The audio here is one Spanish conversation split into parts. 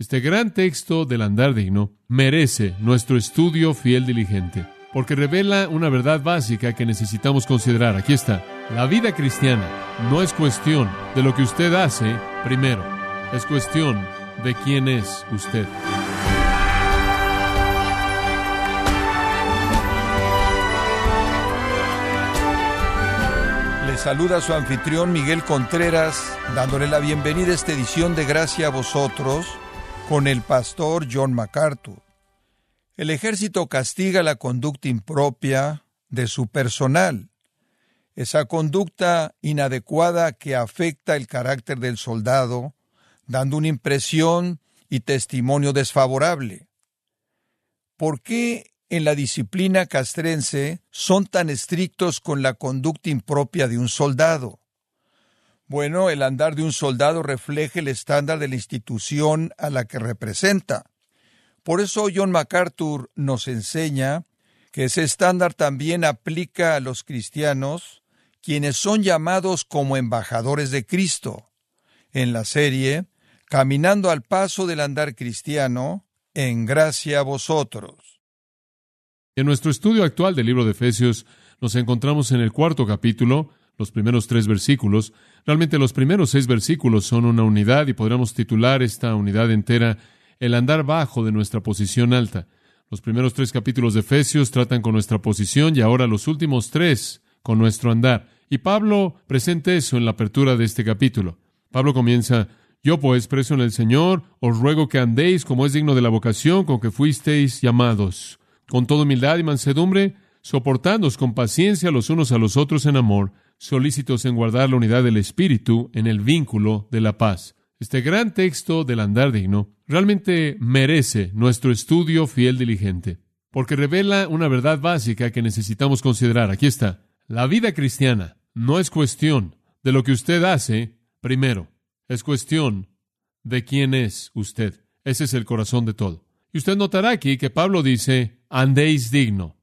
Este gran texto del andar digno merece nuestro estudio fiel diligente, porque revela una verdad básica que necesitamos considerar. Aquí está. La vida cristiana no es cuestión de lo que usted hace primero, es cuestión de quién es usted. Saluda su anfitrión Miguel Contreras, dándole la bienvenida a esta edición de Gracia a vosotros con el pastor John MacArthur. El ejército castiga la conducta impropia de su personal, esa conducta inadecuada que afecta el carácter del soldado, dando una impresión y testimonio desfavorable. ¿Por qué en la disciplina castrense son tan estrictos con la conducta impropia de un soldado? Bueno, el andar de un soldado refleja el estándar de la institución a la que representa. Por eso John MacArthur nos enseña que ese estándar también aplica a los cristianos, quienes son llamados como embajadores de Cristo. En la serie, Caminando al paso del andar cristiano, en gracia a vosotros. En nuestro estudio actual del libro de Efesios nos encontramos en el cuarto capítulo, los primeros tres versículos. Realmente los primeros seis versículos son una unidad y podríamos titular esta unidad entera el andar bajo de nuestra posición alta. Los primeros tres capítulos de Efesios tratan con nuestra posición y ahora los últimos tres con nuestro andar. Y Pablo presenta eso en la apertura de este capítulo. Pablo comienza, yo pues, preso en el Señor, os ruego que andéis como es digno de la vocación con que fuisteis llamados, con toda humildad y mansedumbre, soportándoos con paciencia los unos a los otros en amor, solícitos en guardar la unidad del Espíritu en el vínculo de la paz. Este gran texto del andar digno realmente merece nuestro estudio fiel diligente, porque revela una verdad básica que necesitamos considerar. Aquí está. La vida cristiana no es cuestión de lo que usted hace primero, es cuestión de quién es usted. Ese es el corazón de todo. Y usted notará aquí que Pablo dice, andéis digno.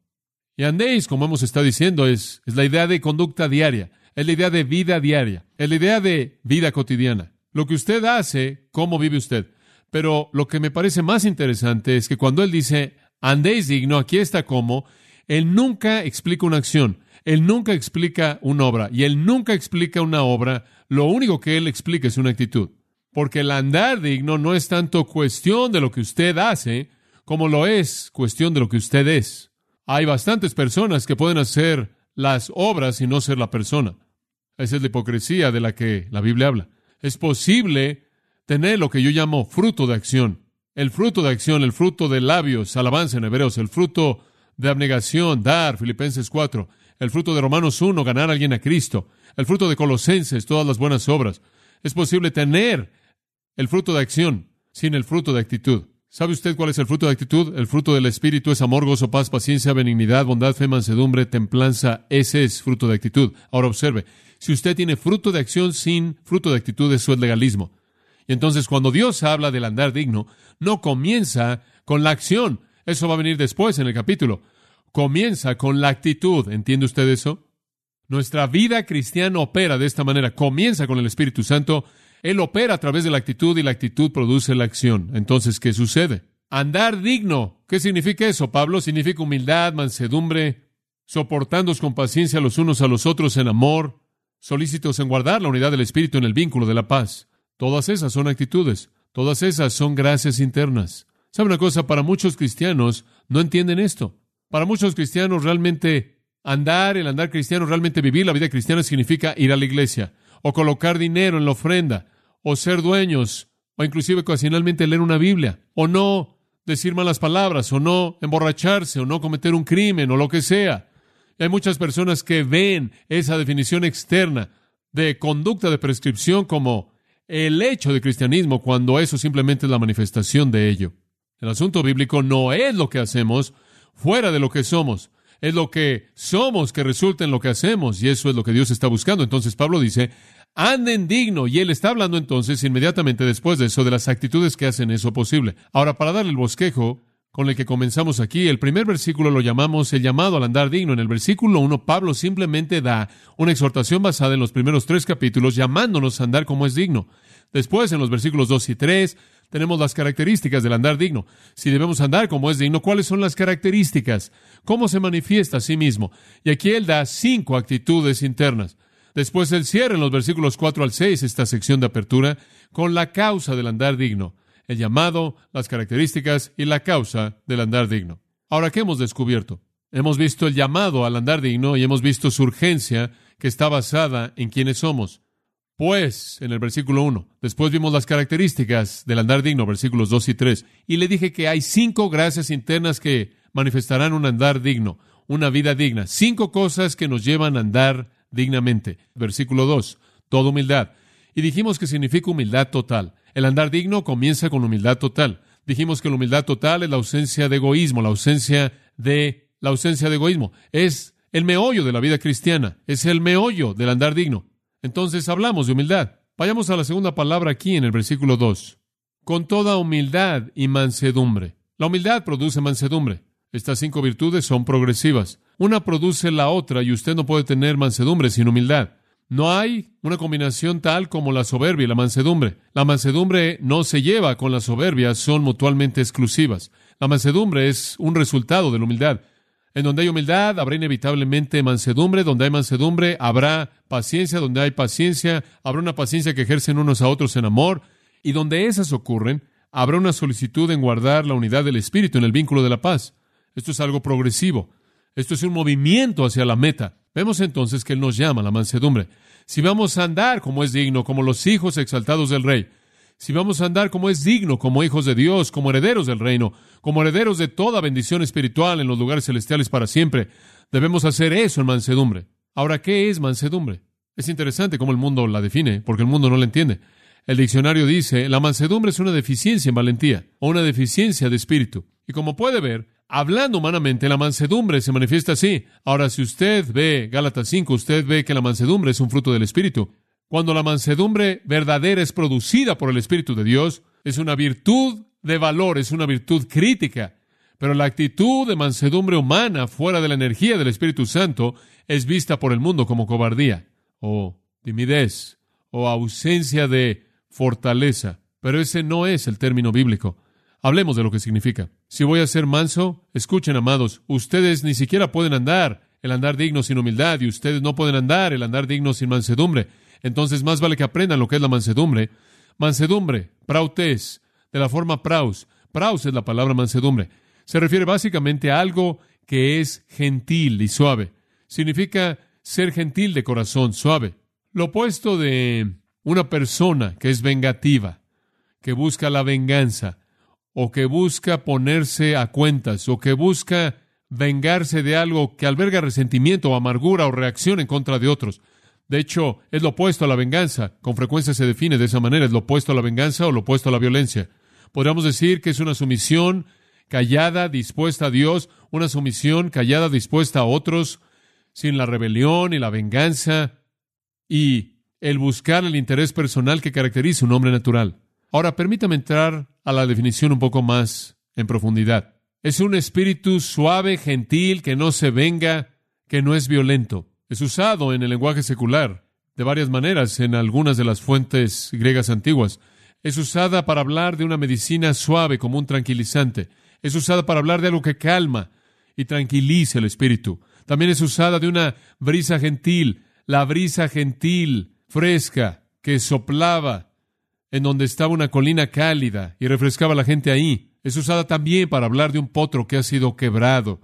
Y andéis, como hemos estado diciendo, es, es la idea de conducta diaria, es la idea de vida diaria, es la idea de vida cotidiana. Lo que usted hace, cómo vive usted. Pero lo que me parece más interesante es que cuando él dice, andéis digno, aquí está como, él nunca explica una acción, él nunca explica una obra, y él nunca explica una obra, lo único que él explica es una actitud. Porque el andar digno no es tanto cuestión de lo que usted hace, como lo es cuestión de lo que usted es. Hay bastantes personas que pueden hacer las obras y no ser la persona. Esa es la hipocresía de la que la Biblia habla. Es posible tener lo que yo llamo fruto de acción. El fruto de acción, el fruto de labios, alabanza en hebreos, el fruto de abnegación, dar, Filipenses 4, el fruto de Romanos 1, ganar a alguien a Cristo, el fruto de Colosenses, todas las buenas obras. Es posible tener el fruto de acción sin el fruto de actitud. ¿Sabe usted cuál es el fruto de actitud? El fruto del Espíritu es amor, gozo, paz, paciencia, benignidad, bondad, fe, mansedumbre, templanza. Ese es fruto de actitud. Ahora observe, si usted tiene fruto de acción sin fruto de actitud, eso es legalismo. Y entonces cuando Dios habla del andar digno, no comienza con la acción. Eso va a venir después en el capítulo. Comienza con la actitud. ¿Entiende usted eso? Nuestra vida cristiana opera de esta manera. Comienza con el Espíritu Santo él opera a través de la actitud y la actitud produce la acción. Entonces, ¿qué sucede? Andar digno. ¿Qué significa eso, Pablo? Significa humildad, mansedumbre, soportándoos con paciencia los unos a los otros en amor, solícitos en guardar la unidad del Espíritu en el vínculo de la paz. Todas esas son actitudes. Todas esas son gracias internas. ¿Sabe una cosa? Para muchos cristianos no entienden esto. Para muchos cristianos realmente andar, el andar cristiano, realmente vivir la vida cristiana significa ir a la iglesia o colocar dinero en la ofrenda o ser dueños, o inclusive ocasionalmente leer una Biblia, o no decir malas palabras, o no emborracharse, o no cometer un crimen, o lo que sea. Y hay muchas personas que ven esa definición externa de conducta de prescripción como el hecho de cristianismo, cuando eso simplemente es la manifestación de ello. El asunto bíblico no es lo que hacemos fuera de lo que somos, es lo que somos que resulta en lo que hacemos, y eso es lo que Dios está buscando. Entonces Pablo dice, anden digno. Y él está hablando entonces inmediatamente después de eso de las actitudes que hacen eso posible. Ahora, para darle el bosquejo con el que comenzamos aquí, el primer versículo lo llamamos el llamado al andar digno. En el versículo 1, Pablo simplemente da una exhortación basada en los primeros tres capítulos, llamándonos a andar como es digno. Después, en los versículos 2 y 3, tenemos las características del andar digno. Si debemos andar como es digno, ¿cuáles son las características? ¿Cómo se manifiesta a sí mismo? Y aquí él da cinco actitudes internas. Después él cierra en los versículos 4 al 6 esta sección de apertura con la causa del andar digno, el llamado, las características y la causa del andar digno. Ahora, ¿qué hemos descubierto? Hemos visto el llamado al andar digno y hemos visto su urgencia que está basada en quiénes somos. Pues, en el versículo 1, después vimos las características del andar digno, versículos 2 y 3, y le dije que hay cinco gracias internas que manifestarán un andar digno, una vida digna, cinco cosas que nos llevan a andar dignamente. Versículo 2, toda humildad. Y dijimos que significa humildad total. El andar digno comienza con humildad total. Dijimos que la humildad total es la ausencia de egoísmo, la ausencia de la ausencia de egoísmo. Es el meollo de la vida cristiana, es el meollo del andar digno. Entonces hablamos de humildad. Vayamos a la segunda palabra aquí en el versículo 2. Con toda humildad y mansedumbre. La humildad produce mansedumbre. Estas cinco virtudes son progresivas. Una produce la otra y usted no puede tener mansedumbre sin humildad. No hay una combinación tal como la soberbia y la mansedumbre. La mansedumbre no se lleva con la soberbia, son mutuamente exclusivas. La mansedumbre es un resultado de la humildad. En donde hay humildad, habrá inevitablemente mansedumbre. Donde hay mansedumbre, habrá paciencia. Donde hay paciencia, habrá una paciencia que ejercen unos a otros en amor. Y donde esas ocurren, habrá una solicitud en guardar la unidad del Espíritu en el vínculo de la paz. Esto es algo progresivo. Esto es un movimiento hacia la meta. Vemos entonces que Él nos llama a la mansedumbre. Si vamos a andar como es digno, como los hijos exaltados del Rey, si vamos a andar como es digno, como hijos de Dios, como herederos del reino, como herederos de toda bendición espiritual en los lugares celestiales para siempre, debemos hacer eso en mansedumbre. Ahora, ¿qué es mansedumbre? Es interesante cómo el mundo la define, porque el mundo no la entiende. El diccionario dice, la mansedumbre es una deficiencia en valentía o una deficiencia de espíritu. Y como puede ver, hablando humanamente, la mansedumbre se manifiesta así. Ahora, si usted ve Gálatas 5, usted ve que la mansedumbre es un fruto del espíritu. Cuando la mansedumbre verdadera es producida por el Espíritu de Dios, es una virtud de valor, es una virtud crítica. Pero la actitud de mansedumbre humana fuera de la energía del Espíritu Santo es vista por el mundo como cobardía, o timidez, o ausencia de fortaleza. Pero ese no es el término bíblico. Hablemos de lo que significa. Si voy a ser manso, escuchen, amados, ustedes ni siquiera pueden andar el andar digno sin humildad y ustedes no pueden andar el andar digno sin mansedumbre. Entonces, más vale que aprendan lo que es la mansedumbre. Mansedumbre, prautes, de la forma praus. Praus es la palabra mansedumbre. Se refiere básicamente a algo que es gentil y suave. Significa ser gentil de corazón, suave. Lo opuesto de una persona que es vengativa, que busca la venganza, o que busca ponerse a cuentas, o que busca vengarse de algo que alberga resentimiento o amargura o reacción en contra de otros. De hecho, es lo opuesto a la venganza. Con frecuencia se define de esa manera. Es lo opuesto a la venganza o lo opuesto a la violencia. Podríamos decir que es una sumisión callada, dispuesta a Dios, una sumisión callada, dispuesta a otros, sin la rebelión y la venganza y el buscar el interés personal que caracteriza un hombre natural. Ahora, permítame entrar a la definición un poco más en profundidad. Es un espíritu suave, gentil, que no se venga, que no es violento. Es usado en el lenguaje secular de varias maneras en algunas de las fuentes griegas antiguas. Es usada para hablar de una medicina suave como un tranquilizante. Es usada para hablar de algo que calma y tranquiliza el espíritu. También es usada de una brisa gentil, la brisa gentil, fresca, que soplaba en donde estaba una colina cálida y refrescaba a la gente ahí. Es usada también para hablar de un potro que ha sido quebrado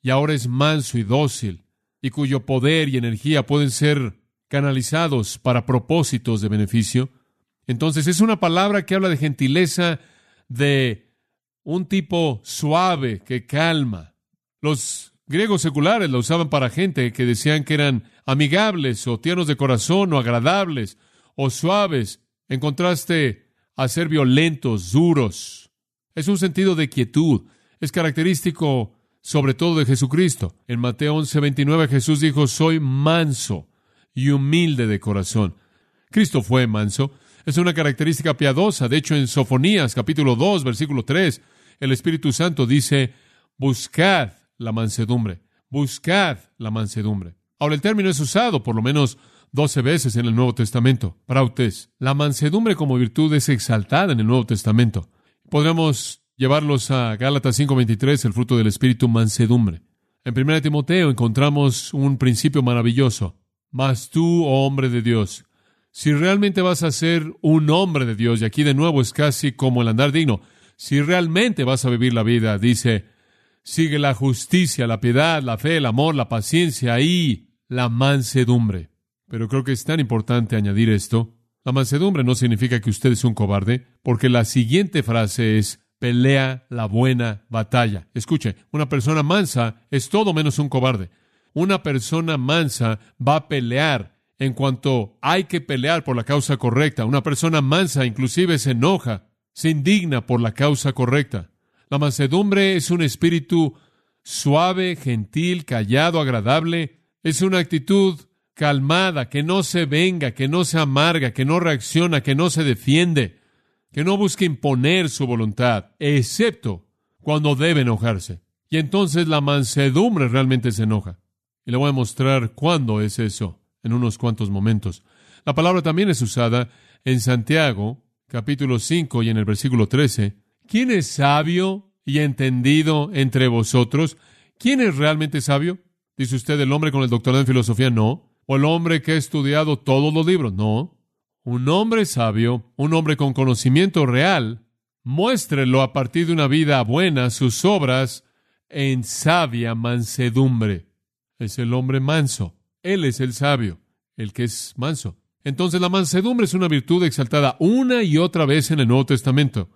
y ahora es manso y dócil y cuyo poder y energía pueden ser canalizados para propósitos de beneficio. Entonces es una palabra que habla de gentileza, de un tipo suave que calma. Los griegos seculares la usaban para gente que decían que eran amigables o tiernos de corazón o agradables o suaves, en contraste a ser violentos, duros, es un sentido de quietud. Es característico sobre todo de Jesucristo. En Mateo 11, 29 Jesús dijo, soy manso y humilde de corazón. Cristo fue manso. Es una característica piadosa. De hecho, en Sofonías capítulo 2, versículo 3, el Espíritu Santo dice, buscad la mansedumbre. Buscad la mansedumbre. Ahora, el término es usado por lo menos doce veces en el Nuevo Testamento. Prautes. La mansedumbre como virtud es exaltada en el Nuevo Testamento. Podríamos llevarlos a Gálatas 5:23, el fruto del Espíritu, mansedumbre. En 1 Timoteo encontramos un principio maravilloso. Mas tú, oh hombre de Dios, si realmente vas a ser un hombre de Dios, y aquí de nuevo es casi como el andar digno, si realmente vas a vivir la vida, dice, sigue la justicia, la piedad, la fe, el amor, la paciencia y la mansedumbre. Pero creo que es tan importante añadir esto. La mansedumbre no significa que usted es un cobarde, porque la siguiente frase es pelea la buena batalla. Escuche, una persona mansa es todo menos un cobarde. Una persona mansa va a pelear en cuanto hay que pelear por la causa correcta. Una persona mansa inclusive se enoja, se indigna por la causa correcta. La mansedumbre es un espíritu suave, gentil, callado, agradable. Es una actitud calmada, que no se venga, que no se amarga, que no reacciona, que no se defiende, que no busca imponer su voluntad, excepto cuando debe enojarse. Y entonces la mansedumbre realmente se enoja. Y le voy a mostrar cuándo es eso en unos cuantos momentos. La palabra también es usada en Santiago, capítulo 5 y en el versículo 13. ¿Quién es sabio y entendido entre vosotros? ¿Quién es realmente sabio? Dice usted el hombre con el doctorado en filosofía, no. O el hombre que ha estudiado todos los libros, no. Un hombre sabio, un hombre con conocimiento real, muéstrelo a partir de una vida buena, sus obras en sabia mansedumbre. Es el hombre manso. Él es el sabio, el que es manso. Entonces la mansedumbre es una virtud exaltada una y otra vez en el Nuevo Testamento.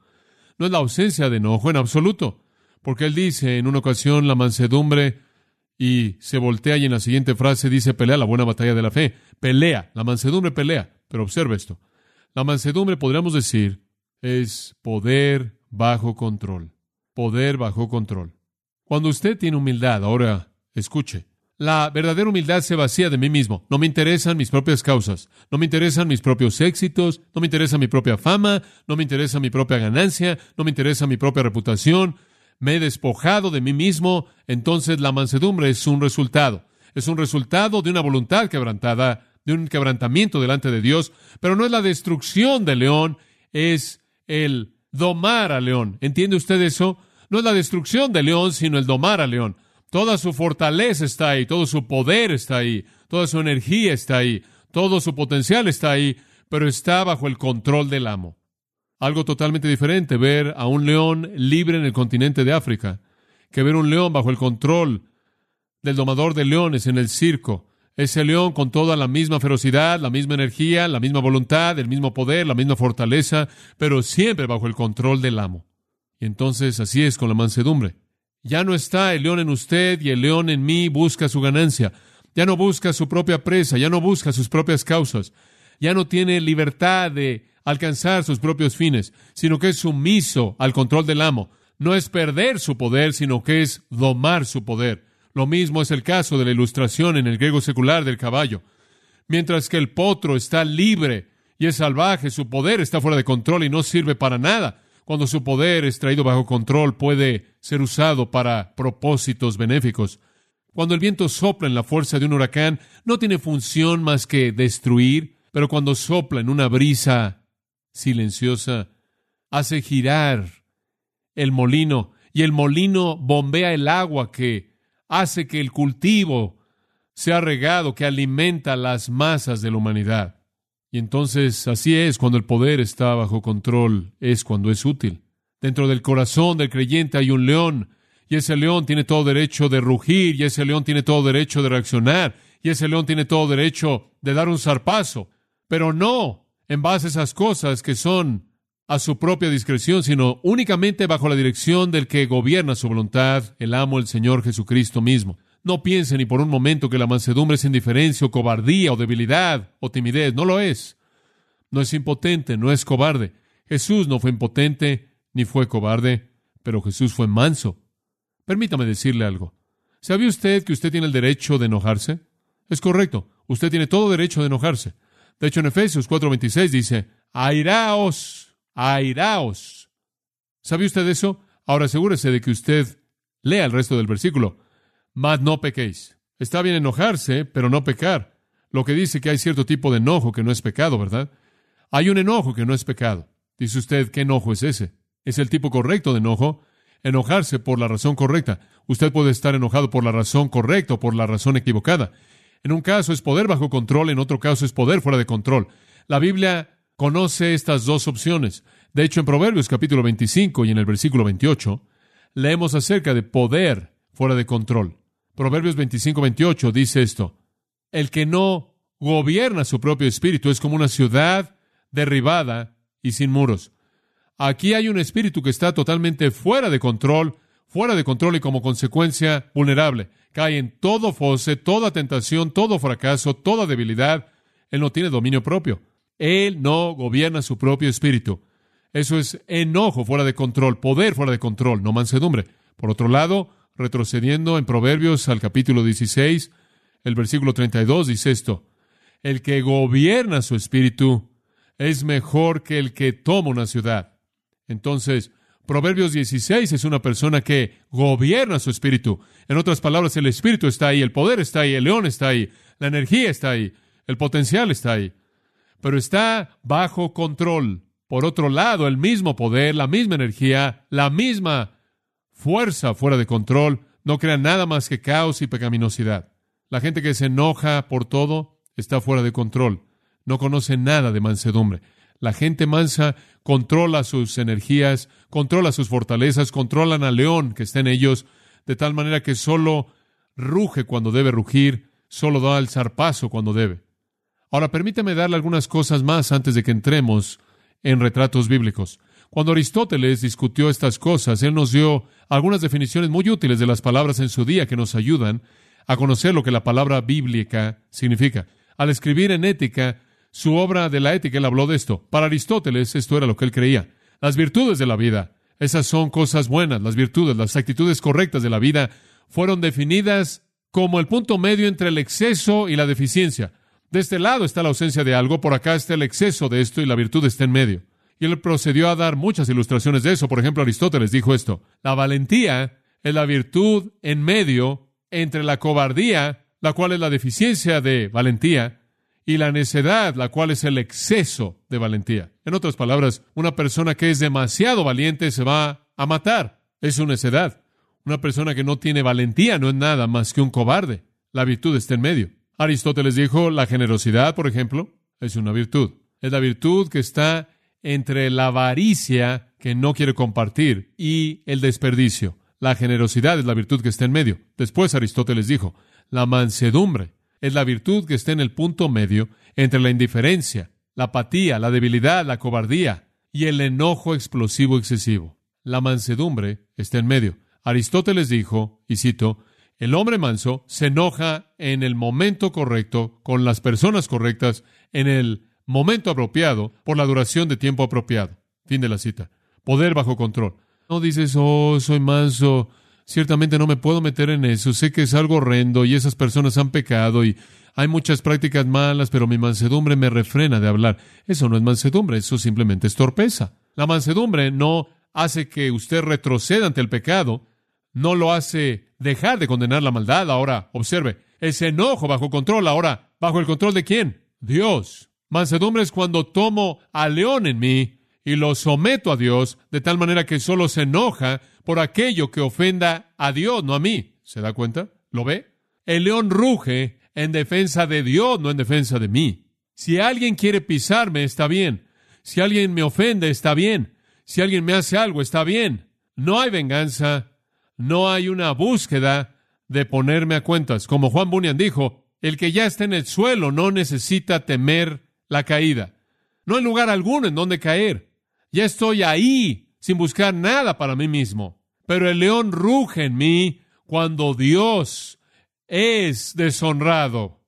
No es la ausencia de enojo en absoluto, porque él dice en una ocasión la mansedumbre y se voltea y en la siguiente frase dice pelea la buena batalla de la fe. Pelea, la mansedumbre pelea. Pero observe esto. La mansedumbre, podríamos decir, es poder bajo control. Poder bajo control. Cuando usted tiene humildad, ahora escuche, la verdadera humildad se vacía de mí mismo. No me interesan mis propias causas, no me interesan mis propios éxitos, no me interesa mi propia fama, no me interesa mi propia ganancia, no me interesa mi propia reputación. Me he despojado de mí mismo, entonces la mansedumbre es un resultado. Es un resultado de una voluntad quebrantada, de un quebrantamiento delante de Dios, pero no es la destrucción del león, es el domar al león. ¿Entiende usted eso? No es la destrucción del león, sino el domar al león. Toda su fortaleza está ahí, todo su poder está ahí, toda su energía está ahí, todo su potencial está ahí, pero está bajo el control del amo. Algo totalmente diferente ver a un león libre en el continente de África que ver un león bajo el control del domador de leones en el circo. Ese león con toda la misma ferocidad, la misma energía, la misma voluntad, el mismo poder, la misma fortaleza, pero siempre bajo el control del amo. Y entonces así es con la mansedumbre. Ya no está el león en usted y el león en mí busca su ganancia. Ya no busca su propia presa, ya no busca sus propias causas. Ya no tiene libertad de alcanzar sus propios fines, sino que es sumiso al control del amo. No es perder su poder, sino que es domar su poder. Lo mismo es el caso de la ilustración en el griego secular del caballo. Mientras que el potro está libre y es salvaje, su poder está fuera de control y no sirve para nada cuando su poder es traído bajo control, puede ser usado para propósitos benéficos. Cuando el viento sopla en la fuerza de un huracán, no tiene función más que destruir, pero cuando sopla en una brisa silenciosa, hace girar el molino y el molino bombea el agua que hace que el cultivo sea regado, que alimenta las masas de la humanidad. Y entonces así es cuando el poder está bajo control, es cuando es útil. Dentro del corazón del creyente hay un león, y ese león tiene todo derecho de rugir, y ese león tiene todo derecho de reaccionar, y ese león tiene todo derecho de dar un zarpazo, pero no en base a esas cosas que son a su propia discreción, sino únicamente bajo la dirección del que gobierna su voluntad, el amo, el Señor Jesucristo mismo. No piense ni por un momento que la mansedumbre es indiferencia o cobardía o debilidad o timidez. No lo es. No es impotente, no es cobarde. Jesús no fue impotente ni fue cobarde, pero Jesús fue manso. Permítame decirle algo. ¿Sabía usted que usted tiene el derecho de enojarse? Es correcto. Usted tiene todo derecho de enojarse. De hecho, en Efesios 4:26 dice, airaos, airaos. ¿Sabe usted eso? Ahora asegúrese de que usted lea el resto del versículo mas no pequéis. Está bien enojarse, pero no pecar. lo que dice que hay cierto tipo de enojo que no es pecado, ¿verdad? Hay un enojo que no es pecado. Dice usted, ¿qué enojo es ese? Es el tipo correcto de enojo. Enojarse por la razón correcta. Usted puede estar enojado por la razón correcta o por la razón equivocada. En un caso es poder bajo control, en otro caso es poder fuera de control. La Biblia conoce estas dos opciones. De hecho, en Proverbios capítulo 25 y en el versículo 28, leemos acerca de poder fuera de control. Proverbios 25, 28 dice esto. El que no gobierna su propio espíritu es como una ciudad derribada y sin muros. Aquí hay un espíritu que está totalmente fuera de control, fuera de control y como consecuencia vulnerable. Cae en todo fosse, toda tentación, todo fracaso, toda debilidad. Él no tiene dominio propio. Él no gobierna su propio espíritu. Eso es enojo fuera de control, poder fuera de control, no mansedumbre. Por otro lado, retrocediendo en Proverbios al capítulo 16, el versículo 32 dice esto, el que gobierna su espíritu es mejor que el que toma una ciudad. Entonces, Proverbios 16 es una persona que gobierna su espíritu. En otras palabras, el espíritu está ahí, el poder está ahí, el león está ahí, la energía está ahí, el potencial está ahí. Pero está bajo control. Por otro lado, el mismo poder, la misma energía, la misma fuerza fuera de control, no crea nada más que caos y pecaminosidad. La gente que se enoja por todo está fuera de control no conoce nada de mansedumbre. La gente mansa controla sus energías, controla sus fortalezas, controlan al león que está en ellos, de tal manera que solo ruge cuando debe rugir, solo da el zarpazo cuando debe. Ahora permíteme darle algunas cosas más antes de que entremos en retratos bíblicos. Cuando Aristóteles discutió estas cosas, él nos dio algunas definiciones muy útiles de las palabras en su día que nos ayudan a conocer lo que la palabra bíblica significa. Al escribir en ética, su obra de la ética, él habló de esto. Para Aristóteles, esto era lo que él creía. Las virtudes de la vida, esas son cosas buenas, las virtudes, las actitudes correctas de la vida, fueron definidas como el punto medio entre el exceso y la deficiencia. De este lado está la ausencia de algo, por acá está el exceso de esto y la virtud está en medio. Y él procedió a dar muchas ilustraciones de eso. Por ejemplo, Aristóteles dijo esto. La valentía es la virtud en medio entre la cobardía, la cual es la deficiencia de valentía, y la necedad, la cual es el exceso de valentía. En otras palabras, una persona que es demasiado valiente se va a matar. Es su necedad. Una persona que no tiene valentía no es nada más que un cobarde. La virtud está en medio. Aristóteles dijo, la generosidad, por ejemplo, es una virtud. Es la virtud que está entre la avaricia que no quiere compartir y el desperdicio. La generosidad es la virtud que está en medio. Después Aristóteles dijo, la mansedumbre es la virtud que está en el punto medio entre la indiferencia, la apatía, la debilidad, la cobardía y el enojo explosivo excesivo. La mansedumbre está en medio. Aristóteles dijo, y cito, el hombre manso se enoja en el momento correcto, con las personas correctas, en el momento apropiado, por la duración de tiempo apropiado. Fin de la cita. Poder bajo control. No dices, oh, soy manso, Ciertamente no me puedo meter en eso. Sé que es algo horrendo y esas personas han pecado y hay muchas prácticas malas, pero mi mansedumbre me refrena de hablar. Eso no es mansedumbre, eso simplemente es torpeza. La mansedumbre no hace que usted retroceda ante el pecado, no lo hace dejar de condenar la maldad. Ahora, observe, ese enojo bajo control, ahora, ¿bajo el control de quién? Dios. Mansedumbre es cuando tomo al león en mí y lo someto a Dios de tal manera que solo se enoja por aquello que ofenda a Dios, no a mí. ¿Se da cuenta? ¿Lo ve? El león ruge en defensa de Dios, no en defensa de mí. Si alguien quiere pisarme, está bien. Si alguien me ofende, está bien. Si alguien me hace algo, está bien. No hay venganza, no hay una búsqueda de ponerme a cuentas. Como Juan Bunyan dijo, el que ya está en el suelo no necesita temer la caída. No hay lugar alguno en donde caer. Ya estoy ahí sin buscar nada para mí mismo. Pero el león ruge en mí cuando Dios es deshonrado.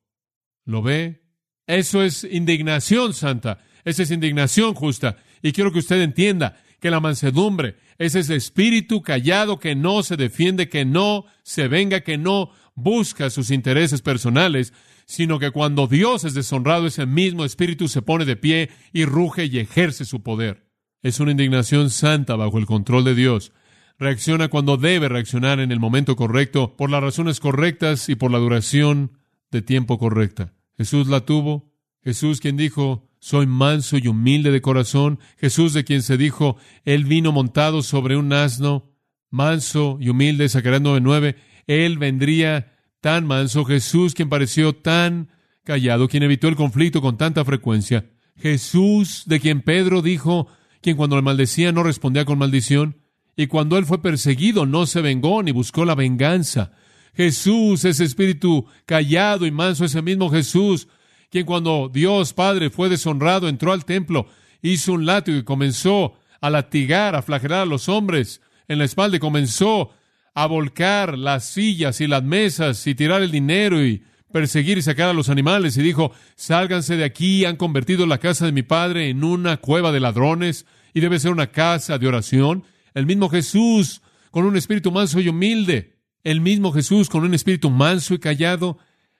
¿Lo ve? Eso es indignación santa. Esa es indignación justa. Y quiero que usted entienda que la mansedumbre es ese espíritu callado que no se defiende, que no se venga, que no busca sus intereses personales, sino que cuando Dios es deshonrado, ese mismo espíritu se pone de pie y ruge y ejerce su poder. Es una indignación santa bajo el control de Dios. Reacciona cuando debe reaccionar en el momento correcto, por las razones correctas y por la duración de tiempo correcta. Jesús la tuvo. Jesús quien dijo, soy manso y humilde de corazón. Jesús de quien se dijo, Él vino montado sobre un asno, manso y humilde, Zacarías 9:9. Él vendría tan manso. Jesús quien pareció tan callado, quien evitó el conflicto con tanta frecuencia. Jesús de quien Pedro dijo, quien cuando le maldecía no respondía con maldición. Y cuando él fue perseguido no se vengó ni buscó la venganza. Jesús, ese espíritu callado y manso, ese mismo Jesús, quien cuando Dios Padre fue deshonrado, entró al templo, hizo un látigo y comenzó a latigar, a flagelar a los hombres en la espalda y comenzó a volcar las sillas y las mesas y tirar el dinero y perseguir y sacar a los animales. Y dijo, sálganse de aquí, han convertido la casa de mi padre en una cueva de ladrones y debe ser una casa de oración. El mismo Jesús con un espíritu manso y humilde, el mismo Jesús con un espíritu manso y callado,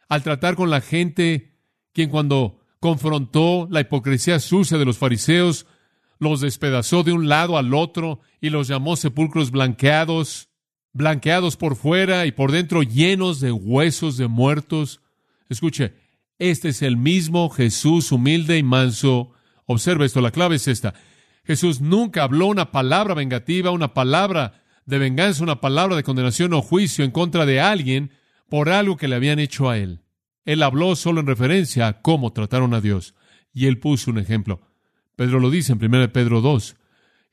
al tratar con la gente, quien cuando confrontó la hipocresía sucia de los fariseos, los despedazó de un lado al otro y los llamó sepulcros blanqueados, blanqueados por fuera y por dentro llenos de huesos de muertos. Escuche, este es el mismo Jesús humilde y manso. Observa esto, la clave es esta. Jesús nunca habló una palabra vengativa, una palabra de venganza, una palabra de condenación o juicio en contra de alguien por algo que le habían hecho a él. Él habló solo en referencia a cómo trataron a Dios. Y él puso un ejemplo. Pedro lo dice en 1 Pedro 2.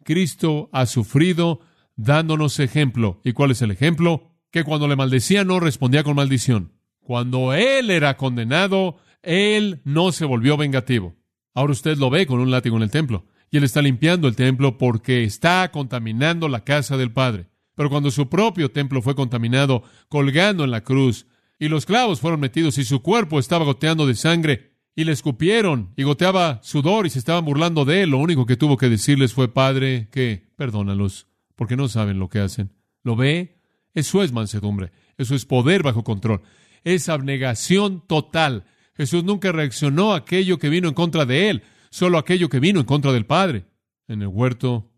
Cristo ha sufrido dándonos ejemplo. ¿Y cuál es el ejemplo? Que cuando le maldecía no respondía con maldición. Cuando él era condenado, él no se volvió vengativo. Ahora usted lo ve con un látigo en el templo y él está limpiando el templo porque está contaminando la casa del Padre. Pero cuando su propio templo fue contaminado, colgando en la cruz, y los clavos fueron metidos y su cuerpo estaba goteando de sangre, y le escupieron y goteaba sudor y se estaban burlando de él, lo único que tuvo que decirles fue, Padre, que perdónalos, porque no saben lo que hacen. ¿Lo ve? Eso es mansedumbre, eso es poder bajo control, es abnegación total. Jesús nunca reaccionó a aquello que vino en contra de él, solo aquello que vino en contra del Padre. En el huerto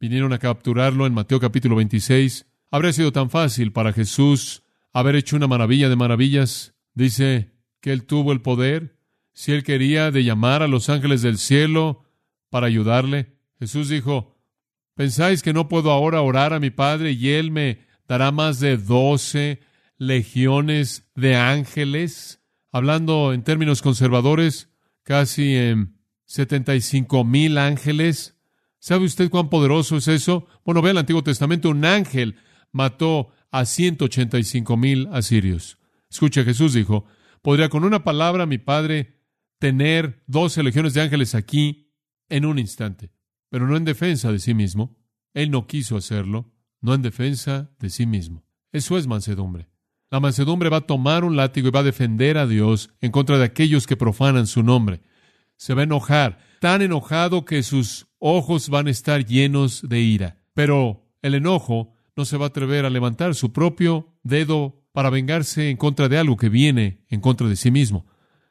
vinieron a capturarlo en Mateo capítulo 26. Habría sido tan fácil para Jesús haber hecho una maravilla de maravillas. Dice que él tuvo el poder, si él quería, de llamar a los ángeles del cielo para ayudarle. Jesús dijo, ¿pensáis que no puedo ahora orar a mi Padre y él me dará más de doce legiones de ángeles? Hablando en términos conservadores, casi en 75 mil ángeles. ¿Sabe usted cuán poderoso es eso? Bueno, ve el Antiguo Testamento, un ángel mató a 185 mil asirios. Escucha, Jesús dijo, podría con una palabra mi Padre tener doce legiones de ángeles aquí en un instante, pero no en defensa de sí mismo. Él no quiso hacerlo, no en defensa de sí mismo. Eso es mansedumbre. La mansedumbre va a tomar un látigo y va a defender a Dios en contra de aquellos que profanan su nombre se va a enojar, tan enojado que sus ojos van a estar llenos de ira. Pero el enojo no se va a atrever a levantar su propio dedo para vengarse en contra de algo que viene en contra de sí mismo.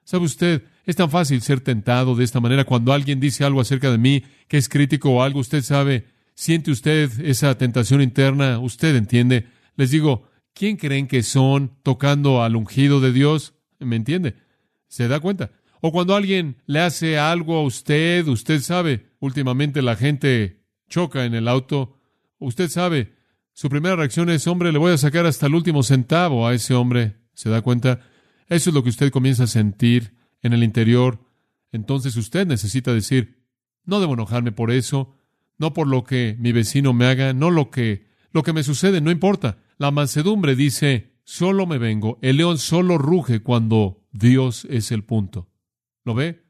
¿Sabe usted? Es tan fácil ser tentado de esta manera cuando alguien dice algo acerca de mí que es crítico o algo, usted sabe, siente usted esa tentación interna, usted entiende. Les digo, ¿quién creen que son tocando al ungido de Dios? ¿Me entiende? ¿Se da cuenta? O cuando alguien le hace algo a usted, usted sabe, últimamente la gente choca en el auto, usted sabe, su primera reacción es, hombre, le voy a sacar hasta el último centavo a ese hombre. ¿Se da cuenta? Eso es lo que usted comienza a sentir en el interior. Entonces usted necesita decir, no debo enojarme por eso, no por lo que mi vecino me haga, no lo que lo que me sucede, no importa. La mansedumbre dice, solo me vengo. El león solo ruge cuando Dios es el punto. ¿Lo ve?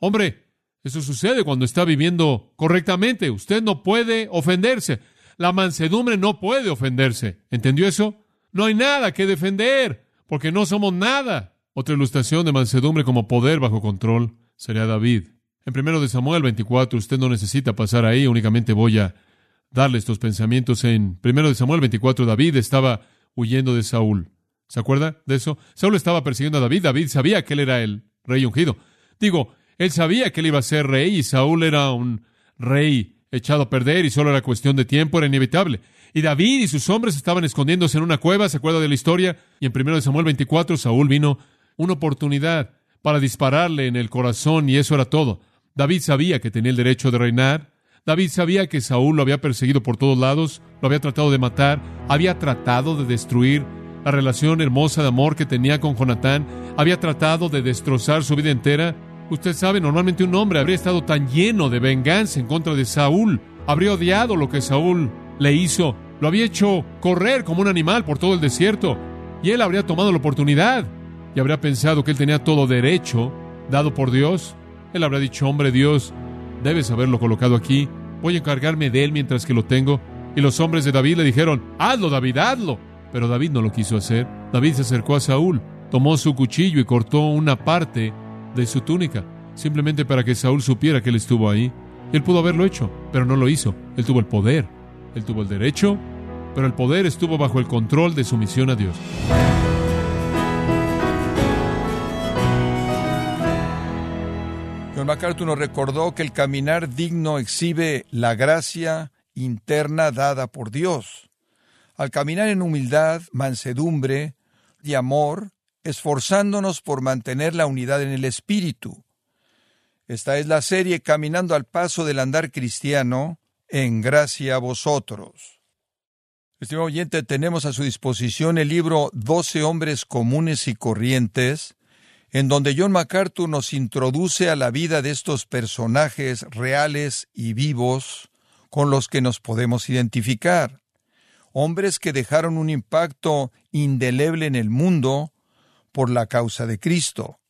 Hombre, eso sucede cuando está viviendo correctamente. Usted no puede ofenderse. La mansedumbre no puede ofenderse. ¿Entendió eso? No hay nada que defender, porque no somos nada. Otra ilustración de mansedumbre como poder bajo control sería David. En 1 de Samuel 24, usted no necesita pasar ahí, únicamente voy a darle estos pensamientos. En 1 de Samuel 24, David estaba huyendo de Saúl. ¿Se acuerda de eso? Saúl estaba persiguiendo a David. David sabía que él era el rey ungido. Digo, él sabía que él iba a ser rey y Saúl era un rey echado a perder y solo era cuestión de tiempo, era inevitable. Y David y sus hombres estaban escondiéndose en una cueva, ¿se acuerda de la historia? Y en 1 Samuel 24, Saúl vino una oportunidad para dispararle en el corazón y eso era todo. David sabía que tenía el derecho de reinar. David sabía que Saúl lo había perseguido por todos lados, lo había tratado de matar, había tratado de destruir la relación hermosa de amor que tenía con Jonatán, había tratado de destrozar su vida entera. Usted sabe, normalmente un hombre habría estado tan lleno de venganza en contra de Saúl, habría odiado lo que Saúl le hizo, lo había hecho correr como un animal por todo el desierto, y él habría tomado la oportunidad y habría pensado que él tenía todo derecho dado por Dios. Él habría dicho, hombre Dios, debes haberlo colocado aquí, voy a encargarme de él mientras que lo tengo. Y los hombres de David le dijeron, hazlo David, hazlo. Pero David no lo quiso hacer. David se acercó a Saúl, tomó su cuchillo y cortó una parte de su túnica, simplemente para que Saúl supiera que él estuvo ahí. Él pudo haberlo hecho, pero no lo hizo. Él tuvo el poder, él tuvo el derecho, pero el poder estuvo bajo el control de su misión a Dios. John MacArthur nos recordó que el caminar digno exhibe la gracia interna dada por Dios. Al caminar en humildad, mansedumbre y amor, esforzándonos por mantener la unidad en el espíritu. Esta es la serie Caminando al paso del andar cristiano, en gracia a vosotros. Estimado oyente, tenemos a su disposición el libro Doce hombres comunes y corrientes, en donde John MacArthur nos introduce a la vida de estos personajes reales y vivos con los que nos podemos identificar. Hombres que dejaron un impacto indeleble en el mundo por la causa de Cristo.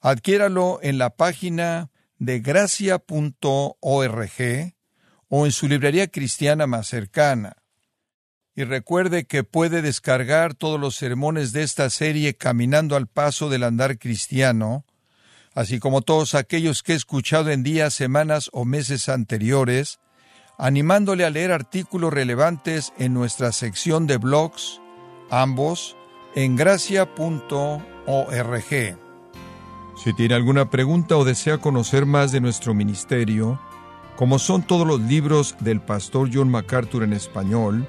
Adquiéralo en la página de gracia.org o en su librería cristiana más cercana. Y recuerde que puede descargar todos los sermones de esta serie Caminando al Paso del Andar Cristiano, así como todos aquellos que he escuchado en días, semanas o meses anteriores, animándole a leer artículos relevantes en nuestra sección de blogs, ambos en gracia.org. Si tiene alguna pregunta o desea conocer más de nuestro ministerio, como son todos los libros del pastor John MacArthur en español,